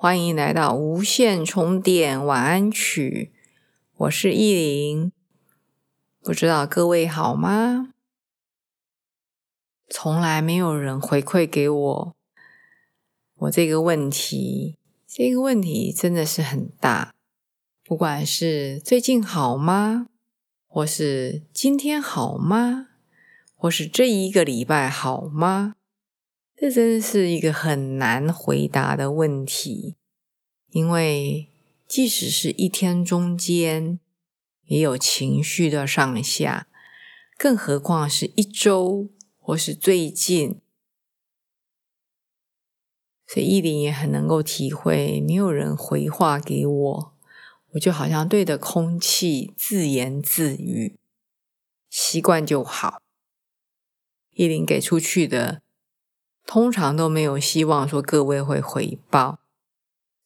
欢迎来到无线充电晚安曲，我是依林。不知道各位好吗？从来没有人回馈给我我这个问题，这个问题真的是很大。不管是最近好吗，或是今天好吗，或是这一个礼拜好吗？这真的是一个很难回答的问题，因为即使是一天中间也有情绪的上下，更何况是一周或是最近。所以依林也很能够体会，没有人回话给我，我就好像对着空气自言自语，习惯就好。依林给出去的。通常都没有希望说各位会回报，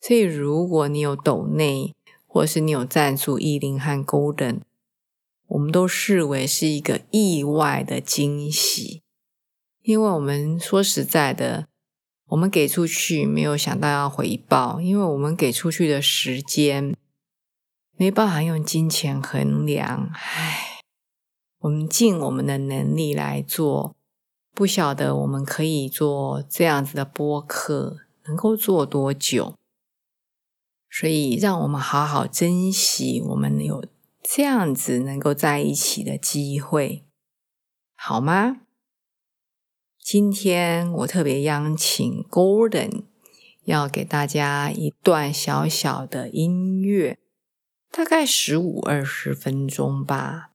所以如果你有抖内，或是你有赞助意林和 Golden，我们都视为是一个意外的惊喜，因为我们说实在的，我们给出去没有想到要回报，因为我们给出去的时间没办法用金钱衡量，唉，我们尽我们的能力来做。不晓得我们可以做这样子的播客能够做多久，所以让我们好好珍惜我们有这样子能够在一起的机会，好吗？今天我特别邀请 Golden 要给大家一段小小的音乐，大概十五二十分钟吧，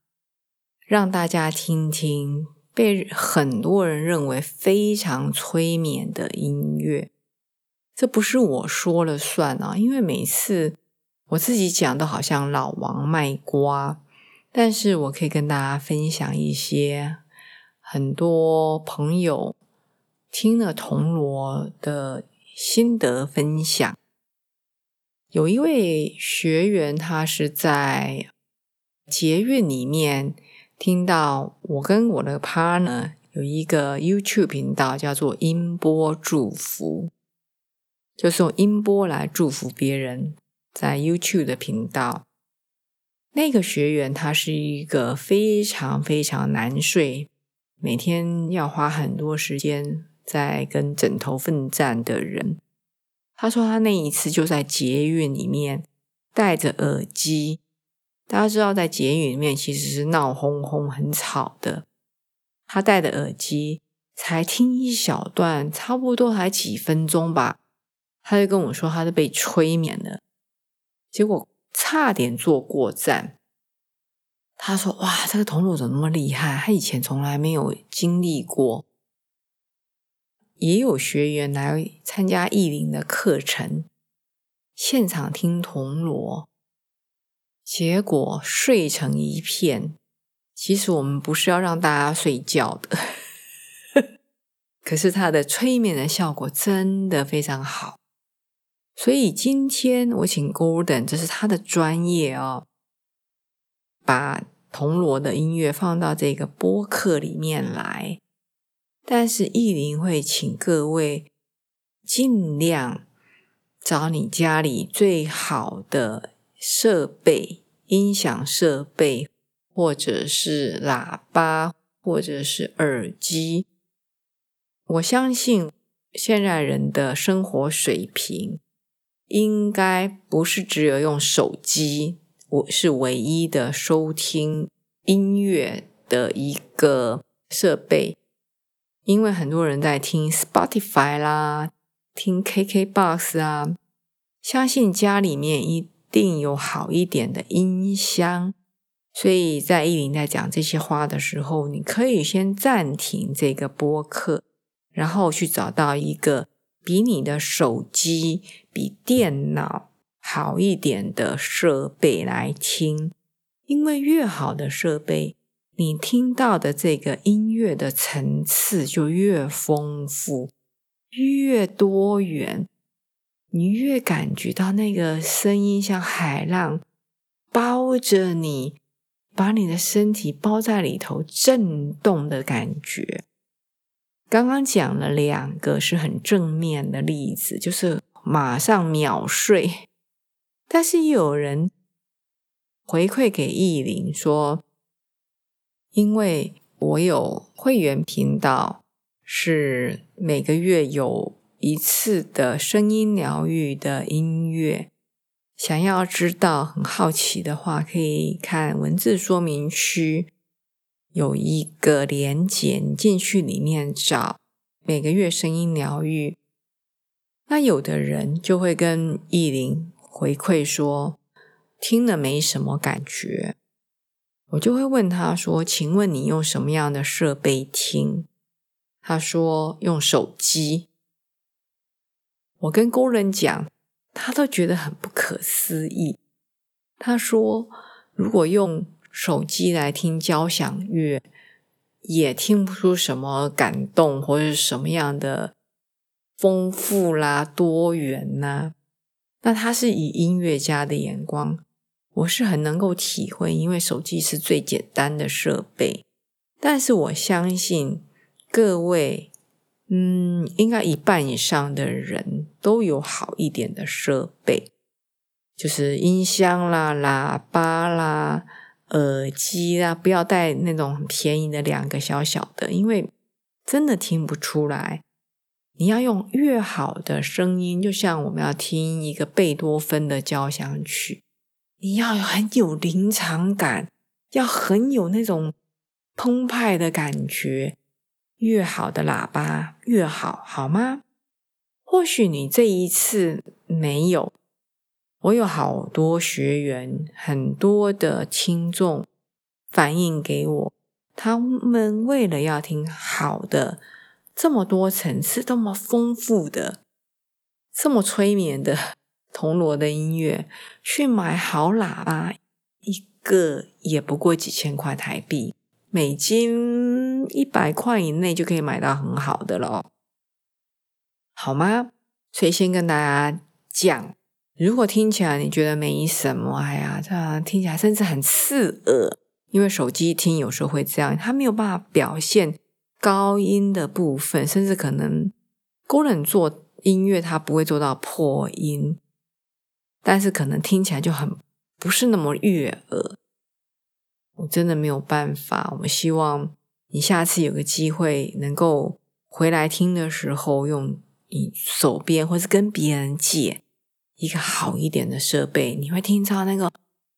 让大家听听。被很多人认为非常催眠的音乐，这不是我说了算啊！因为每次我自己讲都好像老王卖瓜，但是我可以跟大家分享一些很多朋友听了铜锣的心得分享。有一位学员，他是在捷运里面。听到我跟我的 partner 有一个 YouTube 频道，叫做“音波祝福”，就是用音波来祝福别人。在 YouTube 的频道，那个学员他是一个非常非常难睡，每天要花很多时间在跟枕头奋战的人。他说他那一次就在捷运里面戴着耳机。大家知道，在捷运里面其实是闹哄哄、很吵的。他戴的耳机才听一小段，差不多才几分钟吧，他就跟我说他是被催眠了，结果差点坐过站。他说：“哇，这个铜锣怎么那么厉害？他以前从来没有经历过。”也有学员来参加艺林的课程，现场听铜锣。结果睡成一片。其实我们不是要让大家睡觉的，可是它的催眠的效果真的非常好。所以今天我请 Golden，这是他的专业哦，把铜锣的音乐放到这个播客里面来。但是意林会请各位尽量找你家里最好的。设备、音响设备，或者是喇叭，或者是耳机。我相信现在人的生活水平，应该不是只有用手机，我是唯一的收听音乐的一个设备。因为很多人在听 Spotify 啦，听 KKBox 啊，相信家里面一。定有好一点的音箱，所以在依林在讲这些话的时候，你可以先暂停这个播客，然后去找到一个比你的手机、比电脑好一点的设备来听，因为越好的设备，你听到的这个音乐的层次就越丰富、越多元，你越感觉到那个声音像海浪包着你，把你的身体包在里头震动的感觉。刚刚讲了两个是很正面的例子，就是马上秒睡。但是有人回馈给意林说，因为我有会员频道，是每个月有一次的声音疗愈的音乐。想要知道、很好奇的话，可以看文字说明区。有一个连接，你进去里面找每个月声音疗愈。那有的人就会跟意林回馈说，听了没什么感觉。我就会问他说：“请问你用什么样的设备听？”他说：“用手机。”我跟工人讲，他都觉得很不可思议。他说：“如果用……”手机来听交响乐，也听不出什么感动或者什么样的丰富啦、多元呐。那他是以音乐家的眼光，我是很能够体会，因为手机是最简单的设备。但是我相信各位，嗯，应该一半以上的人都有好一点的设备，就是音箱啦、喇叭啦。耳机啊，不要带那种很便宜的两个小小的，因为真的听不出来。你要用越好的声音，就像我们要听一个贝多芬的交响曲，你要很有临场感，要很有那种澎湃的感觉。越好的喇叭越好，好吗？或许你这一次没有。我有好多学员，很多的听众反映给我，他们为了要听好的、这么多层次、这么丰富的、这么催眠的 铜锣的音乐，去买好喇叭，一个也不过几千块台币，美金一百块以内就可以买到很好的了，好吗？所以先跟大家讲。如果听起来你觉得没什么，哎呀，这听起来甚至很刺耳，因为手机听有时候会这样，它没有办法表现高音的部分，甚至可能工人做音乐，它不会做到破音，但是可能听起来就很不是那么悦耳。我真的没有办法，我希望你下次有个机会能够回来听的时候，用你手边或是跟别人借。一个好一点的设备，你会听到那个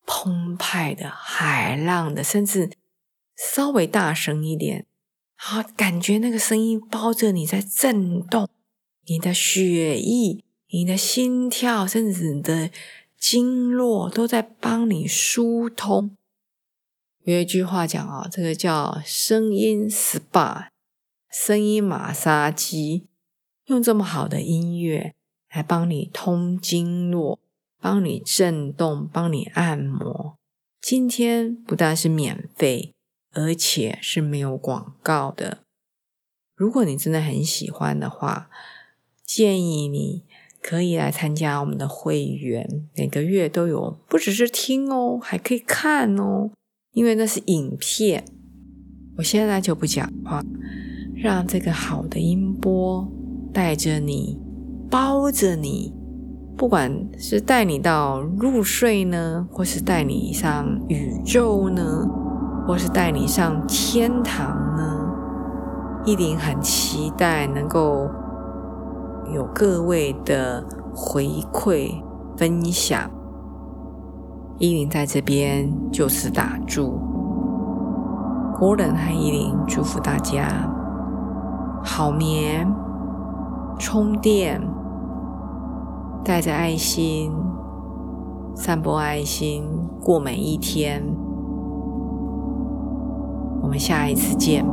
澎湃的海浪的，甚至稍微大声一点，好感觉那个声音包着你在震动，你的血液、你的心跳，甚至你的经络都在帮你疏通。有一句话讲啊，这个叫声音 SPA，声音马杀鸡，用这么好的音乐。来帮你通经络，帮你震动，帮你按摩。今天不但是免费，而且是没有广告的。如果你真的很喜欢的话，建议你可以来参加我们的会员，每个月都有，不只是听哦，还可以看哦，因为那是影片。我现在就不讲话，让这个好的音波带着你。包着你，不管是带你到入睡呢，或是带你上宇宙呢，或是带你上天堂呢，一定很期待能够有各位的回馈分享。依林在这边就此打住 Gordon 和依林祝福大家好眠，充电。带着爱心，散播爱心，过每一天。我们下一次见。